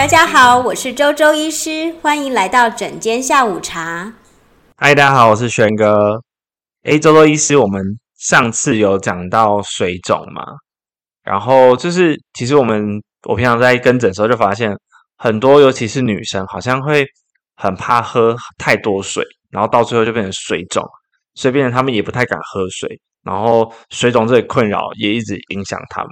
大家好，我是周周医师，欢迎来到诊间下午茶。嗨，大家好，我是轩哥。诶，周周医师，我们上次有讲到水肿嘛？然后就是，其实我们我平常在跟诊的时候就发现，很多尤其是女生，好像会很怕喝太多水，然后到最后就变成水肿，所以变成他们也不太敢喝水，然后水肿这个困扰也一直影响他们。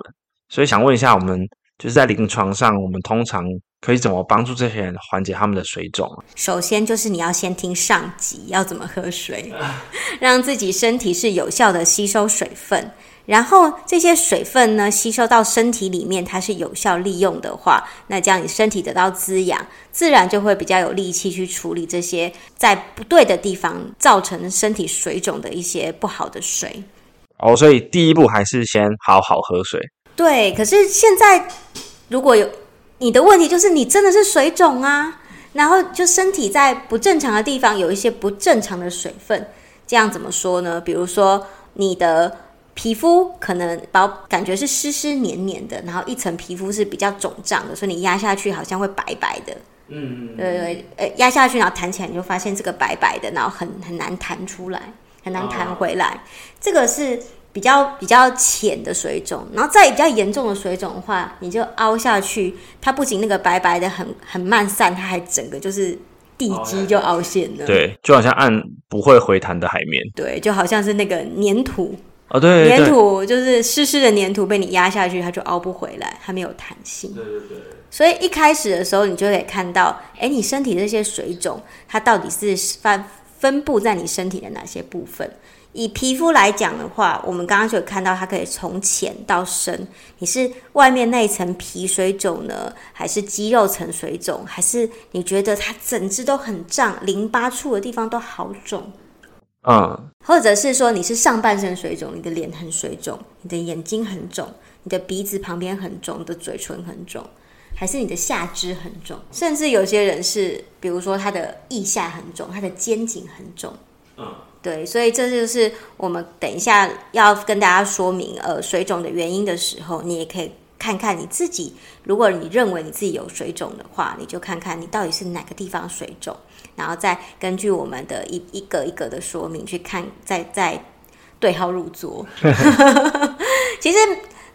所以想问一下，我们就是在临床上，我们通常可以怎么帮助这些人缓解他们的水肿？首先就是你要先听上集，要怎么喝水，让自己身体是有效的吸收水分，然后这些水分呢吸收到身体里面，它是有效利用的话，那这样你身体得到滋养，自然就会比较有力气去处理这些在不对的地方造成身体水肿的一些不好的水。哦，所以第一步还是先好好喝水。对，可是现在如果有你的问题，就是你真的是水肿啊，然后就身体在不正常的地方有一些不正常的水分，这样怎么说呢？比如说你的皮肤可能包感觉是湿湿黏黏的，然后一层皮肤是比较肿胀的，所以你压下去好像会白白的。嗯，对对，呃，压下去然后弹起来，你就发现这个白白的，然后很很难弹出来，很难弹回来。哦、这个是。比较比较浅的水肿，然后再比较严重的水肿的话，你就凹下去，它不仅那个白白的很很慢散，它还整个就是地基就凹陷了。对，就好像按不会回弹的海绵。对，就好像是那个粘土哦，对，粘土就是湿湿的粘土被你压下去，它就凹不回来，它没有弹性。对对对。所以一开始的时候，你就可以看到，哎，你身体这些水肿，它到底是分分布在你身体的哪些部分？以皮肤来讲的话，我们刚刚就有看到它可以从浅到深。你是外面那一层皮水肿呢，还是肌肉层水肿，还是你觉得它整只都很胀，淋巴处的地方都好肿？嗯，或者是说你是上半身水肿，你的脸很水肿，你的眼睛很肿，你的鼻子旁边很肿，你的嘴唇很肿，还是你的下肢很肿？甚至有些人是，比如说他的腋下很肿，他的肩颈很肿。嗯。对，所以这就是我们等一下要跟大家说明，呃，水肿的原因的时候，你也可以看看你自己。如果你认为你自己有水肿的话，你就看看你到底是哪个地方水肿，然后再根据我们的一一个一个的说明去看，再再对号入座。其实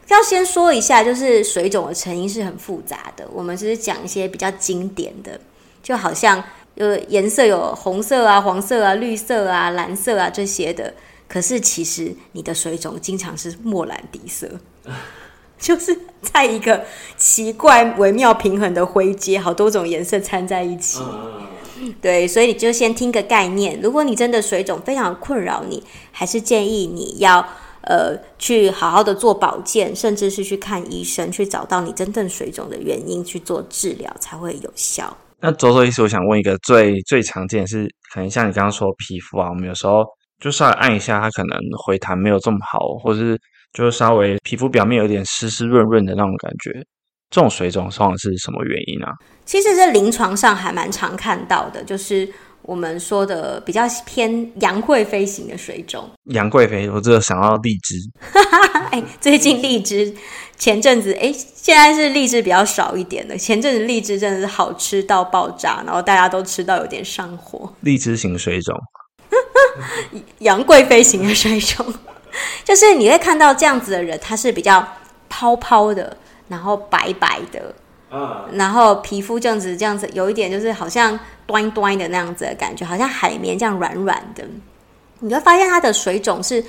要先说一下，就是水肿的成因是很复杂的，我们只是讲一些比较经典的，就好像。有颜色有红色啊、黄色啊、绿色啊、蓝色啊这些的，可是其实你的水肿经常是莫兰迪色，就是在一个奇怪、微妙平衡的灰阶，好多种颜色掺在一起。对，所以你就先听个概念。如果你真的水肿非常困扰你，还是建议你要呃去好好的做保健，甚至是去看医生，去找到你真正水肿的原因去做治疗才会有效。那周周医师，我想问一个最最常见的是，可能像你刚刚说皮肤啊，我们有时候就稍微按一下，它可能回弹没有这么好，或者是就是稍微皮肤表面有点湿湿润润的那种感觉，这种水肿通常是什么原因啊？其实，在临床上还蛮常看到的，就是。我们说的比较偏杨贵妃型的水肿，杨贵妃，我只有想到荔枝。哎，最近荔枝，前阵子哎，现在是荔枝比较少一点的。前阵子荔枝真的是好吃到爆炸，然后大家都吃到有点上火。荔枝型水肿，杨贵妃型的水肿，就是你会看到这样子的人，他是比较泡泡的，然后白白的。然后皮肤这样子，这样子有一点就是好像端端的那样子的感觉，好像海绵这样软软的。你会发现它的水肿是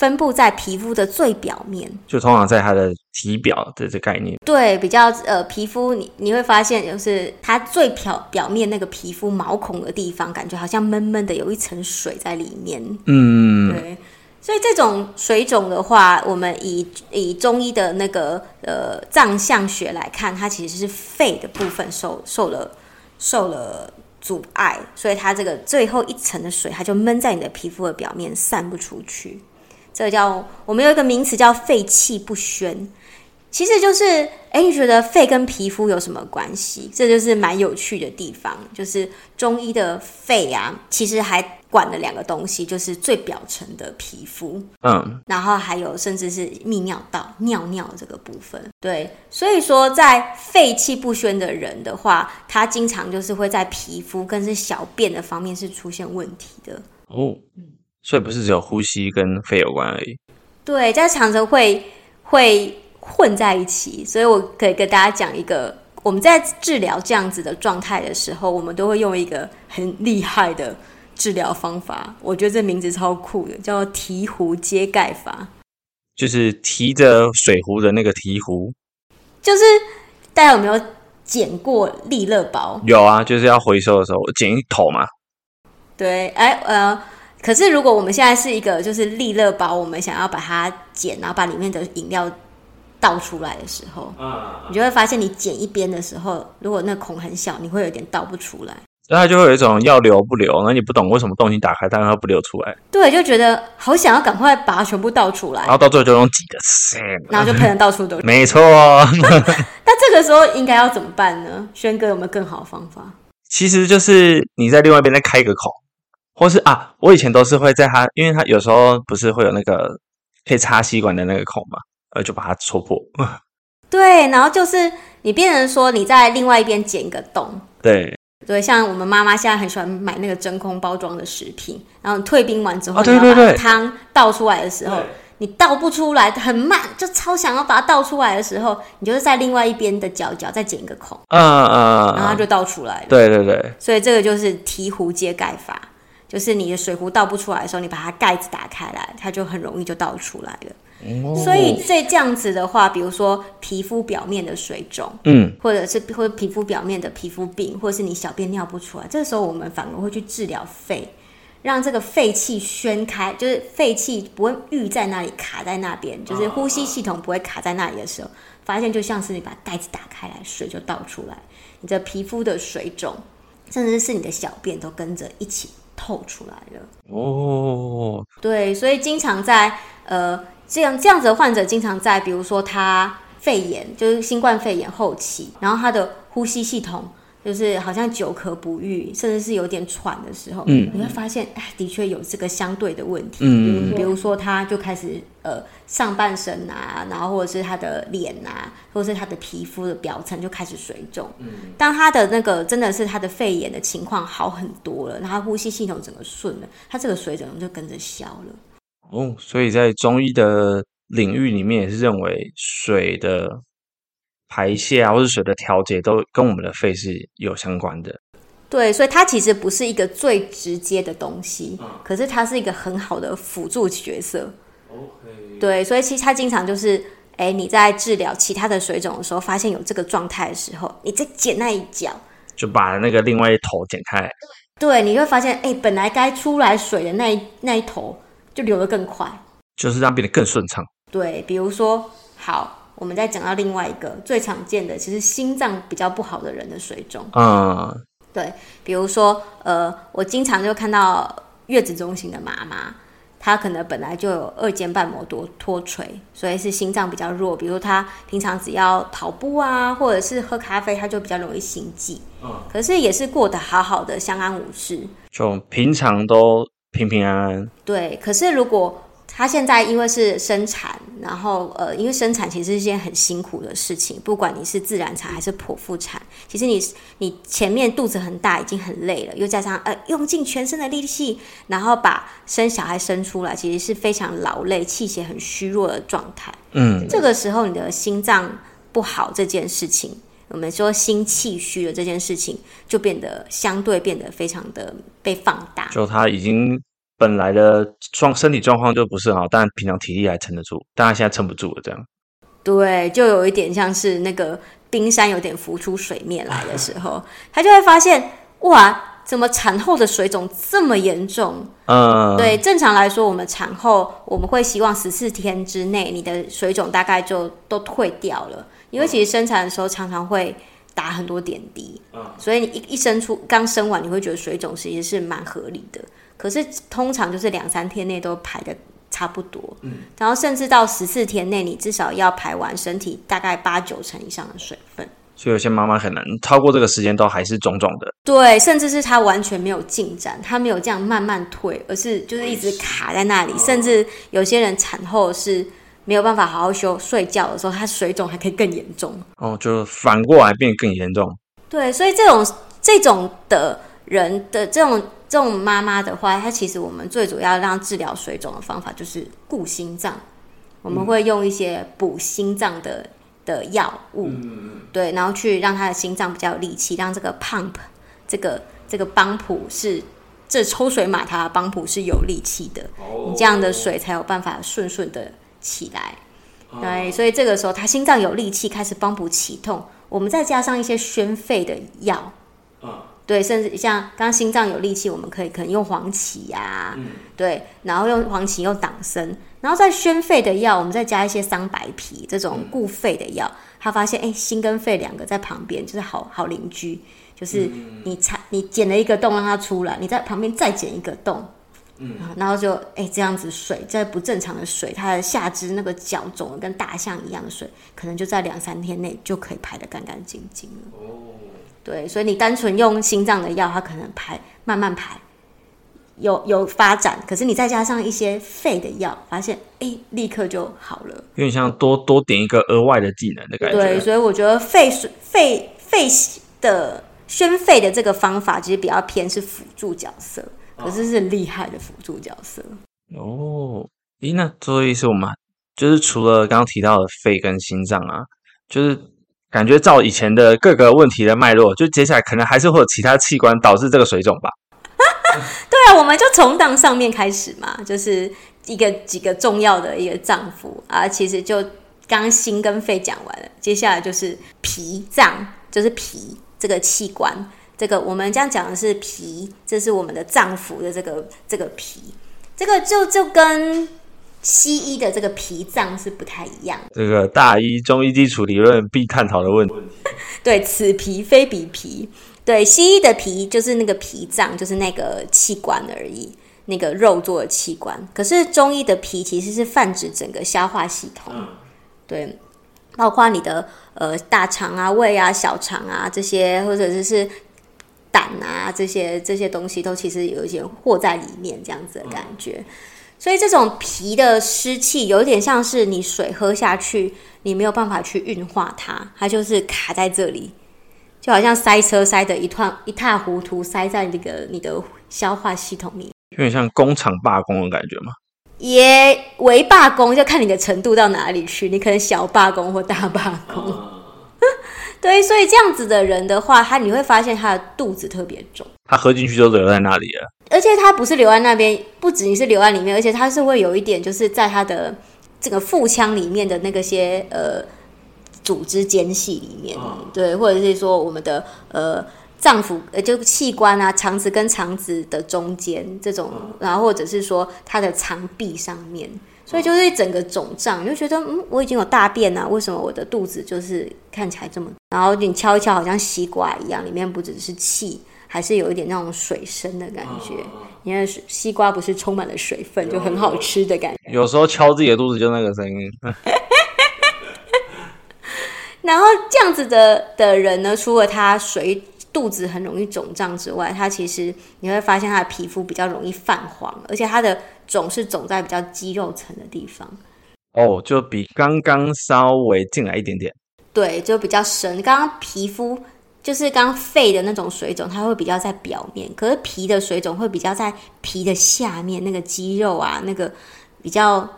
分布在皮肤的最表面，就通常在它的体表的这概念。对，比较呃皮肤你你会发现就是它最表表面那个皮肤毛孔的地方，感觉好像闷闷的有一层水在里面。嗯，对。所以这种水肿的话，我们以以中医的那个呃脏象学来看，它其实是肺的部分受受了受了阻碍，所以它这个最后一层的水，它就闷在你的皮肤的表面，散不出去。这个叫我们有一个名词叫肺气不宣。其实就是，哎，你觉得肺跟皮肤有什么关系？这就是蛮有趣的地方。就是中医的肺啊，其实还管了两个东西，就是最表层的皮肤，嗯，然后还有甚至是泌尿道尿尿这个部分。对，所以说在肺气不宣的人的话，他经常就是会在皮肤跟是小便的方面是出现问题的。哦，所以不是只有呼吸跟肺有关而已。对，在常常会会混在一起，所以我可以跟大家讲一个。我们在治疗这样子的状态的时候，我们都会用一个很厉害的治疗方法。我觉得这名字超酷的，叫做提壶接盖法。就是提着水壶的那个提壶。就是大家有没有捡过利乐包？有啊，就是要回收的时候捡一头嘛。对，哎，呃，可是如果我们现在是一个就是利乐包，我们想要把它剪，然后把里面的饮料。倒出来的时候，嗯，你就会发现，你剪一边的时候，如果那孔很小，你会有点倒不出来。那它就会有一种要流不流，那你不懂为什么东西打开，但它不流出来。对，就觉得好想要赶快把它全部倒出来，然后到最后就用挤的，然后就喷的到处都是。没错。那这个时候应该要怎么办呢？轩哥有没有更好的方法？其实就是你在另外一边再开一个孔，或是啊，我以前都是会在它，因为它有时候不是会有那个可以插吸管的那个孔嘛。呃，就把它戳破。对，然后就是你变成说你在另外一边剪一个洞。对对，像我们妈妈现在很喜欢买那个真空包装的食品，然后退冰完之后，哦、对对对，你要把汤倒出来的时候，你倒不出来，很慢，就超想要把它倒出来的时候，你就是在另外一边的角角再剪一个孔，嗯嗯，然后它就倒出来了。对对对，所以这个就是提壶接盖法，就是你的水壶倒不出来的时候，你把它盖子打开来，它就很容易就倒出来了。所以这这样子的话，比如说皮肤表面的水肿，嗯，或者是或者皮肤表面的皮肤病，或者是你小便尿不出来，这个时候我们反而会去治疗肺，让这个肺气宣开，就是肺气不会郁在那里卡在那边，就是呼吸系统不会卡在那里的时候，发现就像是你把盖子打开来，水就倒出来，你的皮肤的水肿，甚至是你的小便都跟着一起透出来了。哦，对，所以经常在呃。这样这样子的患者经常在，比如说他肺炎，就是新冠肺炎后期，然后他的呼吸系统就是好像久咳不愈，甚至是有点喘的时候，嗯，你会发现，哎，的确有这个相对的问题，嗯，比如说他就开始呃上半身啊，然后或者是他的脸啊，或者是他的皮肤的表层就开始水肿，嗯，当他的那个真的是他的肺炎的情况好很多了，然后呼吸系统整个顺了，他这个水肿就跟着消了。哦，所以在中医的领域里面，也是认为水的排泄啊，或是水的调节，都跟我们的肺是有相关的。对，所以它其实不是一个最直接的东西，嗯、可是它是一个很好的辅助角色。OK。对，所以其实它经常就是，哎，你在治疗其他的水肿的时候，发现有这个状态的时候，你再剪那一角，就把那个另外一头剪开。对，你会发现，哎，本来该出来水的那一那一头。就流得更快，就是让变得更顺畅。对，比如说，好，我们再讲到另外一个最常见的，其实心脏比较不好的人的水肿。嗯，对，比如说，呃，我经常就看到月子中心的妈妈，她可能本来就有二尖瓣膜多脱垂，所以是心脏比较弱。比如她平常只要跑步啊，或者是喝咖啡，她就比较容易心悸。嗯，可是也是过得好好的，相安无事。就平常都。平平安安。对，可是如果他现在因为是生产，然后呃，因为生产其实是一件很辛苦的事情，不管你是自然产还是剖腹产，其实你你前面肚子很大，已经很累了，又加上呃用尽全身的力气，然后把生小孩生出来，其实是非常劳累、气血很虚弱的状态。嗯，这个时候你的心脏不好这件事情。我们说心气虚的这件事情，就变得相对变得非常的被放大。就他已经本来的状身体状况就不是很好，但平常体力还撑得住，但他现在撑不住了，这样。对，就有一点像是那个冰山有点浮出水面来的时候，他就会发现哇，怎么产后的水肿这么严重？嗯，对，正常来说，我们产后我们会希望十四天之内，你的水肿大概就都退掉了。因为其实生产的时候常常会打很多点滴，嗯，所以你一一生出刚生完，你会觉得水肿其实是蛮合理的。可是通常就是两三天内都排的差不多，嗯，然后甚至到十四天内，你至少要排完身体大概八九成以上的水分。所以有些妈妈可能超过这个时间都还是肿肿的。对，甚至是她完全没有进展，她没有这样慢慢退，而是就是一直卡在那里。甚至有些人产后是没有办法好好休睡觉的时候，他水肿还可以更严重。哦，就反过来变更严重。对，所以这种这种的人的这种这种妈妈的话，她其实我们最主要让治疗水肿的方法就是固心脏，我们会用一些补心脏的。的药物，嗯、对，然后去让他的心脏比较有力气，让这个 pump 这个这个帮浦是这抽水马达的帮浦是有力气的，哦、你这样的水才有办法顺顺的起来。哦、对，所以这个时候他心脏有力气，开始帮补起痛，我们再加上一些宣肺的药。哦对，甚至像刚刚心脏有力气，我们可以可能用黄芪呀、啊，嗯、对，然后用黄芪用党参，然后再宣肺的药，我们再加一些桑白皮这种固肺的药。他发现，哎，心跟肺两个在旁边就是好好邻居，就是你插你剪了一个洞让它出来，你在旁边再剪一个洞，嗯，然后就哎这样子水在不正常的水，它的下肢那个脚肿的跟大象一样的水，可能就在两三天内就可以排得干干净净了。哦。对，所以你单纯用心脏的药，它可能排慢慢排，有有发展。可是你再加上一些肺的药，发现哎，立刻就好了。有点像多多点一个额外的技能的感觉。对，所以我觉得肺水肺肺的宣肺的这个方法，其实比较偏是辅助角色，可是是厉害的辅助角色。哦，咦，那所以是我们就是除了刚刚提到的肺跟心脏啊，就是。感觉照以前的各个问题的脉络，就接下来可能还是会有其他器官导致这个水肿吧。对啊，我们就从当上面开始嘛，就是一个几个重要的一个脏腑啊，其实就刚心跟肺讲完了，接下来就是脾脏，就是脾这个器官，这个我们这样讲的是脾，这是我们的脏腑的这个这个脾，这个就就跟。西医的这个脾脏是不太一样的，这个大医中医基础理论必探讨的问题。对，此脾非彼脾。对，西医的脾就是那个脾脏，就是那个器官而已，那个肉做的器官。可是中医的脾其实是泛指整个消化系统，对，包括你的呃大肠啊、胃啊、小肠啊这些，或者是胆啊这些这些东西，都其实有一些和在里面这样子的感觉。所以这种皮的湿气有点像是你水喝下去，你没有办法去运化它，它就是卡在这里，就好像塞车塞的一团一塌糊涂，塞在那个你的消化系统里，有点像工厂罢工的感觉吗？也为罢工，就看你的程度到哪里去，你可能小罢工或大罢工。啊对，所以这样子的人的话，他你会发现他的肚子特别重，他喝进去就留在那里了。而且他不是留在那边，不止你是留在里面，而且他是会有一点，就是在他的这个腹腔里面的那个些呃组织间隙里面，哦、对，或者是说我们的呃脏腑呃就器官啊，肠子跟肠子的中间这种，哦、然后或者是说他的肠壁上面。所以就是一整个肿胀，你就觉得嗯，我已经有大便了，为什么我的肚子就是看起来这么？然后你敲一敲，好像西瓜一样，里面不只是气，还是有一点那种水生的感觉。因为西瓜不是充满了水分，就很好吃的感觉。有时候敲自己的肚子就那个声音。然后这样子的的人呢，除了他水肚子很容易肿胀之外，他其实你会发现他的皮肤比较容易泛黄，而且他的。肿是肿在比较肌肉层的地方，哦，就比刚刚稍微进来一点点，对，就比较深。刚刚皮肤就是刚刚肺的那种水肿，它会比较在表面，可是皮的水肿会比较在皮的下面，那个肌肉啊，那个比较。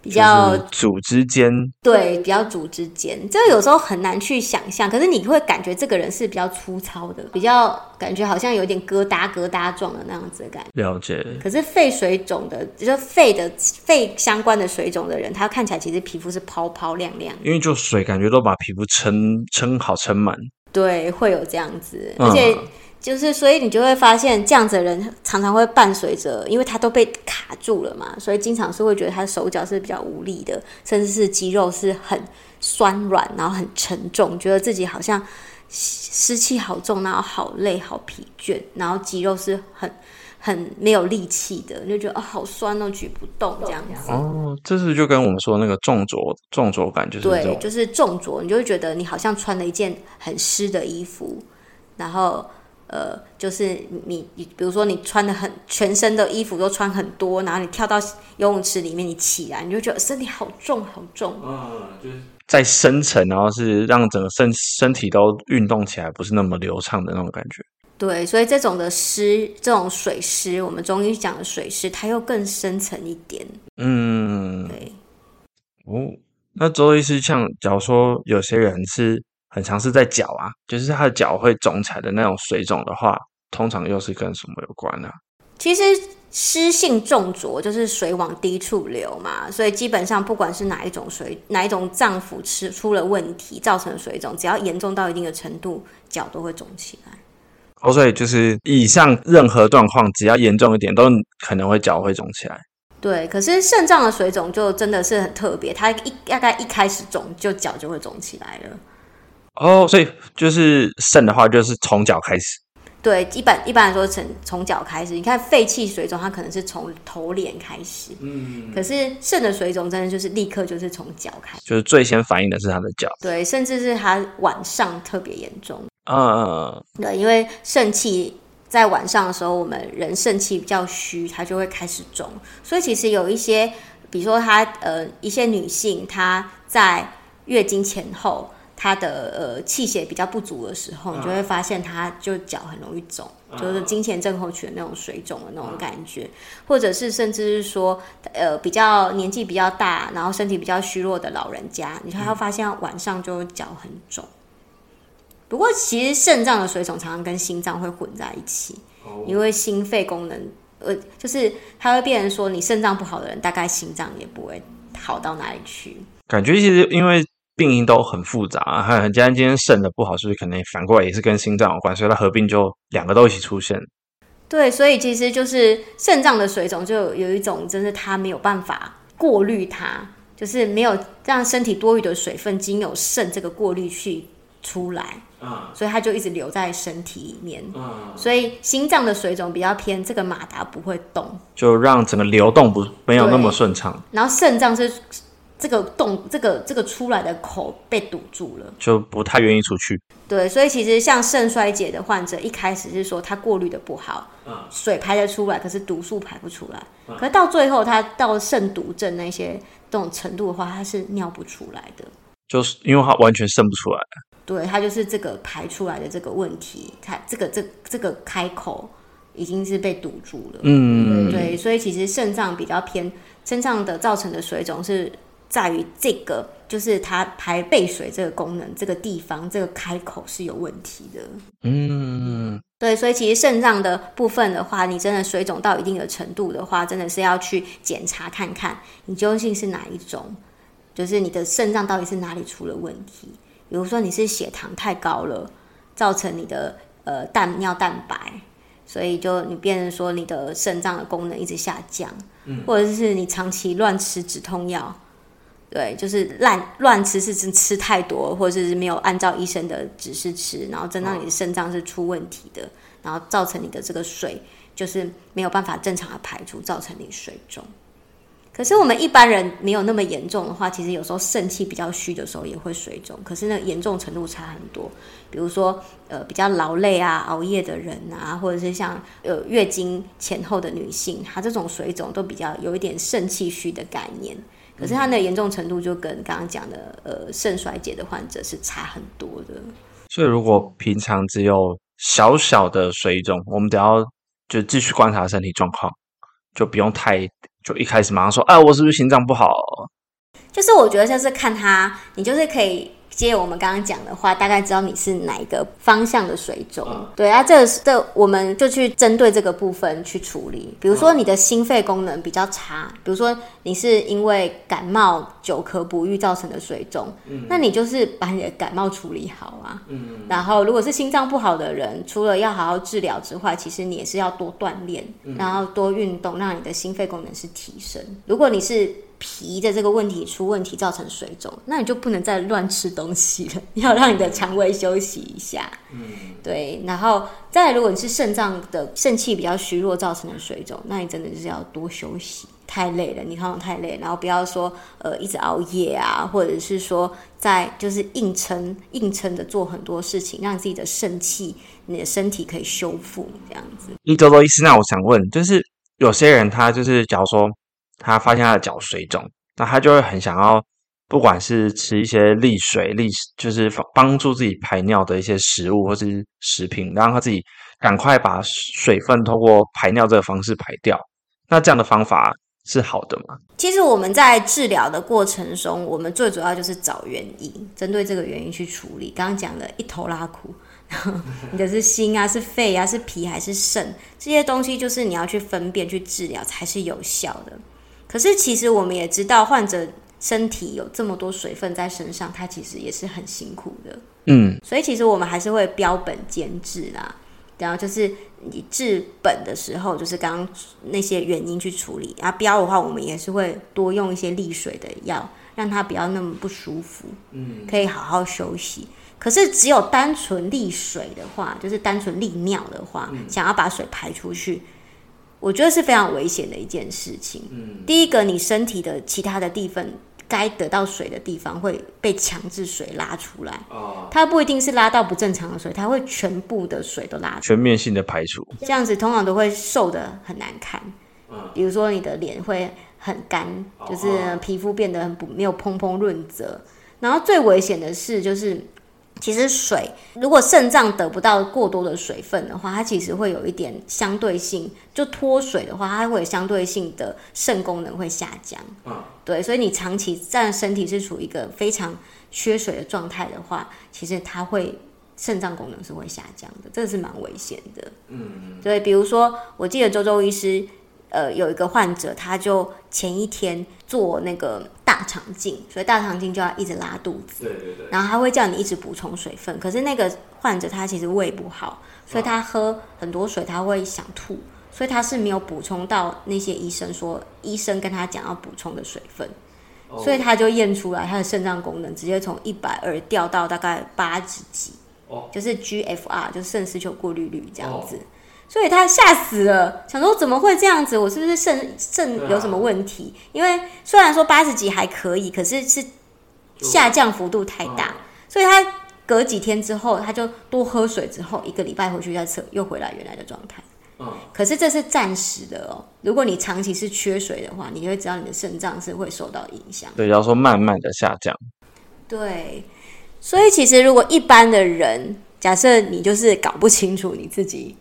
比较组织间，对，比较组织间，这个有时候很难去想象。可是你会感觉这个人是比较粗糙的，比较感觉好像有点疙瘩疙瘩状的那样子的感觉。了解。可是肺水肿的，就是肺的肺相关的水肿的人，他看起来其实皮肤是泡泡亮亮，因为就水感觉都把皮肤撑撑好撑满。对，会有这样子，而且。嗯就是，所以你就会发现，这样子的人常常会伴随着，因为他都被卡住了嘛，所以经常是会觉得他的手脚是比较无力的，甚至是肌肉是很酸软，然后很沉重，觉得自己好像湿气好重，然后好累、好疲倦，然后肌肉是很很没有力气的，你就觉得哦好酸哦，举不动这样子。哦，这是就跟我们说那个重着重浊感就是对，就是重浊，你就会觉得你好像穿了一件很湿的衣服，然后。呃，就是你你比如说你穿的很全身的衣服都穿很多，然后你跳到游泳池里面，你起来你就觉得身体好重好重。嗯，就是在深层，然后是让整个身身体都运动起来，不是那么流畅的那种感觉。对，所以这种的湿，这种水湿，我们中医讲的水湿，它又更深层一点。嗯，对。哦，那周医师，像假如说有些人是。很常是在脚啊，就是他的脚会肿起来的那种水肿的话，通常又是跟什么有关呢？其实湿性重浊就是水往低处流嘛，所以基本上不管是哪一种水，哪一种脏腑吃出了问题造成的水肿，只要严重到一定的程度，脚都会肿起来。哦，所以就是以上任何状况，只要严重一点，都可能会脚会肿起来。对，可是肾脏的水肿就真的是很特别，它一大概一开始肿，就脚就会肿起来了。哦，所以就是肾的话，就是从脚开始。对，一般一般来说从从脚开始。你看肺气水肿，它可能是从头脸开始。嗯。可是肾的水肿，真的就是立刻就是从脚开始。就是最先反应的是他的脚。对，甚至是他晚上特别严重。嗯嗯嗯。对，因为肾气在晚上的时候，我们人肾气比较虚，它就会开始肿。所以其实有一些，比如说她呃一些女性，她在月经前后。他的呃气血比较不足的时候，你就会发现他就脚很容易肿，就是金钱症候群的那种水肿的那种感觉，或者是甚至是说呃比较年纪比较大，然后身体比较虚弱的老人家，你会发现晚上就脚很肿。不过其实肾脏的水肿常常跟心脏会混在一起，因为心肺功能呃就是它会变成说你肾脏不好的人，大概心脏也不会好到哪里去。感觉其实因为。病因都很复杂，很很简单。今天肾的不好，是不是可能反过来也是跟心脏有关？所以它合并就两个都一起出现。对，所以其实就是肾脏的水肿，就有一种，真是它没有办法过滤它，就是没有让身体多余的水分经由肾这个过滤去出来，嗯，所以它就一直留在身体里面。嗯，所以心脏的水肿比较偏这个马达不会动，就让整个流动不没有那么顺畅。然后肾脏是。这个洞，这个这个出来的口被堵住了，就不太愿意出去。对，所以其实像肾衰竭的患者，一开始是说他过滤的不好，嗯，水排得出来，可是毒素排不出来。嗯，可是到最后他到肾毒症那些这种程度的话，他是尿不出来的，就是因为他完全渗不出来。对，他就是这个排出来的这个问题，他这个这这个开口已经是被堵住了。嗯，对，所以其实肾脏比较偏，肾脏的造成的水肿是。在于这个，就是它排背水这个功能，这个地方这个开口是有问题的。嗯，对，所以其实肾脏的部分的话，你真的水肿到一定的程度的话，真的是要去检查看看，你究竟是哪一种，就是你的肾脏到底是哪里出了问题。比如说你是血糖太高了，造成你的呃蛋尿蛋白，所以就你变成说你的肾脏的功能一直下降，嗯，或者是你长期乱吃止痛药。对，就是乱乱吃，是真吃太多，或者是没有按照医生的指示吃，然后真让你的肾脏是出问题的，然后造成你的这个水就是没有办法正常的排出，造成你水肿。可是我们一般人没有那么严重的话，其实有时候肾气比较虚的时候也会水肿，可是那个严重程度差很多。比如说呃比较劳累啊、熬夜的人啊，或者是像呃月经前后的女性，她这种水肿都比较有一点肾气虚的概念。可是它的严重程度就跟刚刚讲的呃肾衰竭的患者是差很多的。所以如果平常只有小小的水肿，我们只要就继续观察身体状况，就不用太就一开始马上说，啊，我是不是心脏不好？就是我觉得就是看他，你就是可以。接我们刚刚讲的话，大概知道你是哪一个方向的水肿。嗯、对啊，这个这我们就去针对这个部分去处理。比如说你的心肺功能比较差，比如说你是因为感冒久咳不愈造成的水肿，嗯、那你就是把你的感冒处理好啊。嗯、然后如果是心脏不好的人，除了要好好治疗之外，其实你也是要多锻炼，嗯、然后多运动，让你的心肺功能是提升。如果你是脾的这个问题出问题，造成水肿，那你就不能再乱吃东西了，要让你的肠胃休息一下。嗯，对。然后再来，如果你是肾脏的肾气比较虚弱造成的水肿，那你真的就是要多休息。太累了，你看我太累，然后不要说呃一直熬夜啊，或者是说在就是硬撑硬撑的做很多事情，让自己的肾气、你的身体可以修复这样子。一周周医师，那我想问，就是有些人他就是假如说他发现他的脚水肿，那他就会很想要，不管是吃一些利水利，就是帮助自己排尿的一些食物或是食品，让他自己赶快把水分透过排尿这个方式排掉。那这样的方法，是好的吗？其实我们在治疗的过程中，我们最主要就是找原因，针对这个原因去处理。刚刚讲的一头拉苦，你的是心啊，是肺啊，是脾还是肾？这些东西就是你要去分辨去治疗才是有效的。可是其实我们也知道，患者身体有这么多水分在身上，他其实也是很辛苦的。嗯，所以其实我们还是会标本兼治啦。然后就是你治本的时候，就是刚刚那些原因去处理。然后标的话，我们也是会多用一些利水的药，让他不要那么不舒服，嗯，可以好好休息。可是只有单纯利水的话，就是单纯利尿的话，嗯，想要把水排出去，我觉得是非常危险的一件事情。嗯，第一个，你身体的其他的地方。该得到水的地方会被强制水拉出来，它不一定是拉到不正常的水，它会全部的水都拉出来，全面性的排除，这样子通常都会瘦的很难看。比如说你的脸会很干，就是皮肤变得很不没有蓬蓬润泽，然后最危险的是就是。其实水，如果肾脏得不到过多的水分的话，它其实会有一点相对性，就脱水的话，它会有相对性的肾功能会下降。嗯，对，所以你长期在身体是处于一个非常缺水的状态的话，其实它会肾脏功能是会下降的，这个是蛮危险的。嗯，所以比如说，我记得周周医师。呃，有一个患者，他就前一天做那个大肠镜，所以大肠镜就要一直拉肚子。对对对。然后他会叫你一直补充水分，可是那个患者他其实胃不好，所以他喝很多水他会想吐，所以他是没有补充到那些医生说医生跟他讲要补充的水分，所以他就验出来他的肾脏功能直接从一百二掉到大概八十几，就是 GFR，就是肾丝球过滤率这样子。所以他吓死了，想说怎么会这样子？我是不是肾肾有什么问题？因为虽然说八十几还可以，可是是下降幅度太大，所以他隔几天之后，他就多喝水，之后一个礼拜回去再测，又回来原来的状态。嗯，可是这是暂时的哦。如果你长期是缺水的话，你就会知道你的肾脏是会受到影响。对，要说慢慢的下降。对，所以其实如果一般的人，假设你就是搞不清楚你自己。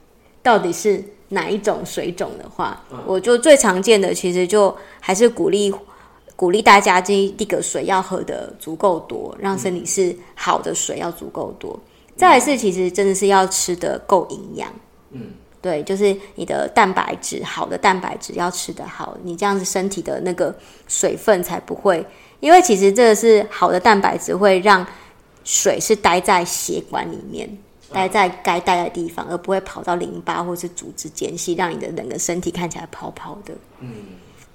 到底是哪一种水肿的话，我就最常见的，其实就还是鼓励鼓励大家，这一个水要喝的足够多，让身体是好的水要足够多。再来是，其实真的是要吃的够营养。嗯，对，就是你的蛋白质，好的蛋白质要吃的好，你这样子身体的那个水分才不会，因为其实这个是好的蛋白质会让水是待在血管里面。待在该待的地方，而不会跑到淋巴或是组织间隙，让你的整个身体看起来泡泡的。嗯，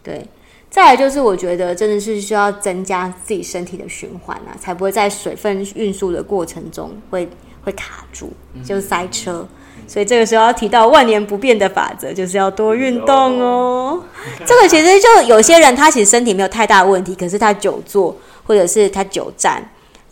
对。再来就是，我觉得真的是需要增加自己身体的循环啊，才不会在水分运输的过程中会会卡住，就是塞车。所以这个时候要提到万年不变的法则，就是要多运动哦。这个其实就有些人他其实身体没有太大问题，可是他久坐或者是他久站。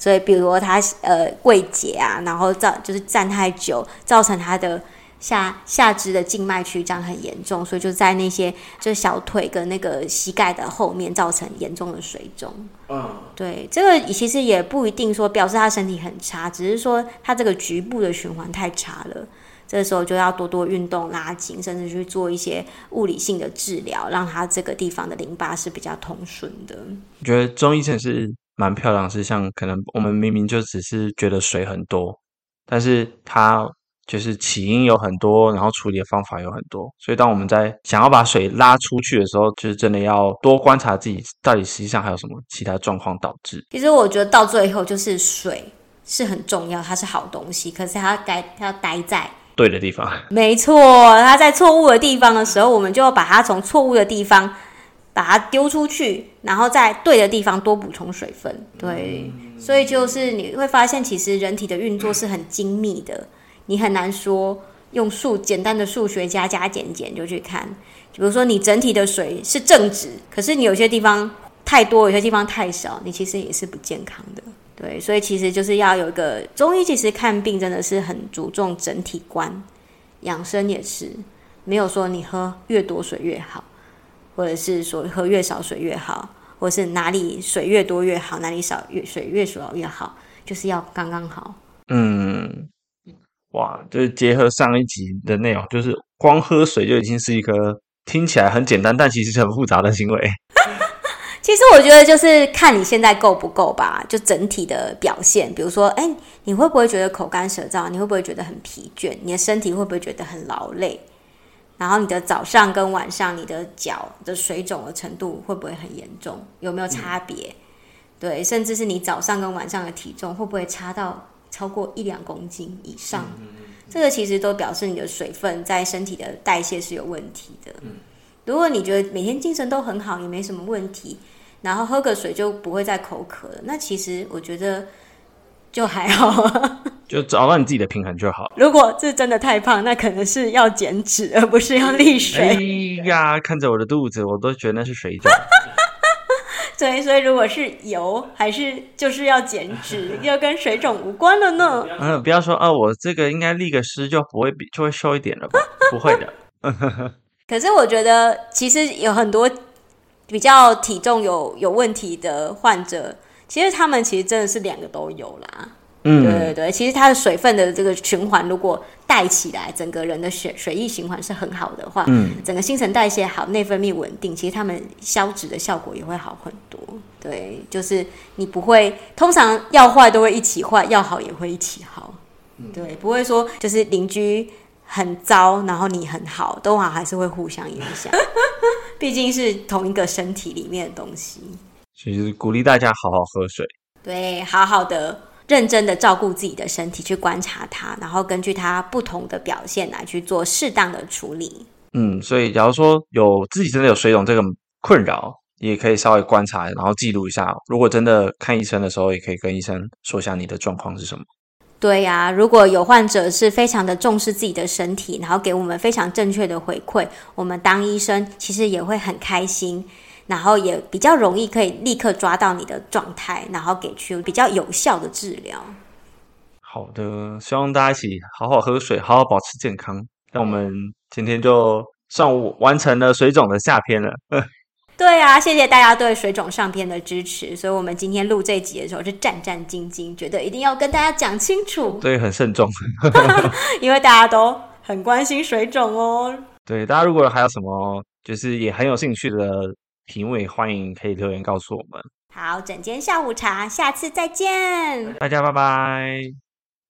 所以，比如说他呃跪结啊，然后造就是站太久，造成他的下下肢的静脉曲张很严重，所以就在那些就小腿跟那个膝盖的后面造成严重的水肿。嗯，对，这个其实也不一定说表示他身体很差，只是说他这个局部的循环太差了。这时候就要多多运动、拉筋，甚至去做一些物理性的治疗，让他这个地方的淋巴是比较通顺的。我觉得中医生是。蛮漂亮，是像可能我们明明就只是觉得水很多，但是它就是起因有很多，然后处理的方法有很多，所以当我们在想要把水拉出去的时候，就是真的要多观察自己到底实际上还有什么其他状况导致。其实我觉得到最后就是水是很重要，它是好东西，可是它该它要待在对的地方。没错，它在错误的地方的时候，我们就要把它从错误的地方把它丢出去，然后在对的地方多补充水分。对，所以就是你会发现，其实人体的运作是很精密的，你很难说用数简单的数学加加减减就去看。比如说，你整体的水是正值，可是你有些地方太多，有些地方太少，你其实也是不健康的。对，所以其实就是要有一个中医，其实看病真的是很注重整体观，养生也是没有说你喝越多水越好。或者是说喝越少水越好，或者是哪里水越多越好，哪里少越水越少越好，就是要刚刚好。嗯，哇，就是结合上一集的内容，就是光喝水就已经是一个听起来很简单，但其实是很复杂的行为。其实我觉得就是看你现在够不够吧，就整体的表现。比如说，哎，你会不会觉得口干舌燥？你会不会觉得很疲倦？你的身体会不会觉得很劳累？然后你的早上跟晚上，你的脚的水肿的程度会不会很严重？有没有差别？嗯、对，甚至是你早上跟晚上的体重会不会差到超过一两公斤以上？嗯嗯嗯、这个其实都表示你的水分在身体的代谢是有问题的。嗯、如果你觉得每天精神都很好，也没什么问题，然后喝个水就不会再口渴了，那其实我觉得。就还好，就找到你自己的平衡就好。如果是真的太胖，那可能是要减脂，而不是要利水。哎呀，看着我的肚子，我都觉得那是水肿。对，所以如果是油，还是就是要减脂，要跟水肿无关了呢？嗯，不要说啊，我这个应该立个湿就不会比就会瘦一点了吧？不会的。可是我觉得，其实有很多比较体重有有问题的患者。其实他们其实真的是两个都有啦，嗯，对对对，其实它的水分的这个循环如果带起来，整个人的血水液循环是很好的话，嗯，整个新陈代谢好，内分泌稳定，其实他们消脂的效果也会好很多。对，就是你不会，通常要坏都会一起坏，要好也会一起好，对，不会说就是邻居很糟，然后你很好，都好还是会互相影响，毕竟是同一个身体里面的东西。其实鼓励大家好好喝水，对，好好的、认真的照顾自己的身体，去观察它，然后根据它不同的表现来去做适当的处理。嗯，所以假如说有自己真的有水肿这个困扰，也可以稍微观察，然后记录一下。如果真的看医生的时候，也可以跟医生说一下你的状况是什么。对呀、啊，如果有患者是非常的重视自己的身体，然后给我们非常正确的回馈，我们当医生其实也会很开心。然后也比较容易可以立刻抓到你的状态，然后给出比较有效的治疗。好的，希望大家一起好好喝水，好好保持健康。那我们今天就算完成了水肿的下篇了。对啊，谢谢大家对水肿上篇的支持。所以我们今天录这集的时候是战战兢兢，觉得一定要跟大家讲清楚。对，很慎重，因为大家都很关心水肿哦。对，大家如果还有什么就是也很有兴趣的。评委欢迎可以留言告诉我们。好，整间下午茶，下次再见。大家拜拜。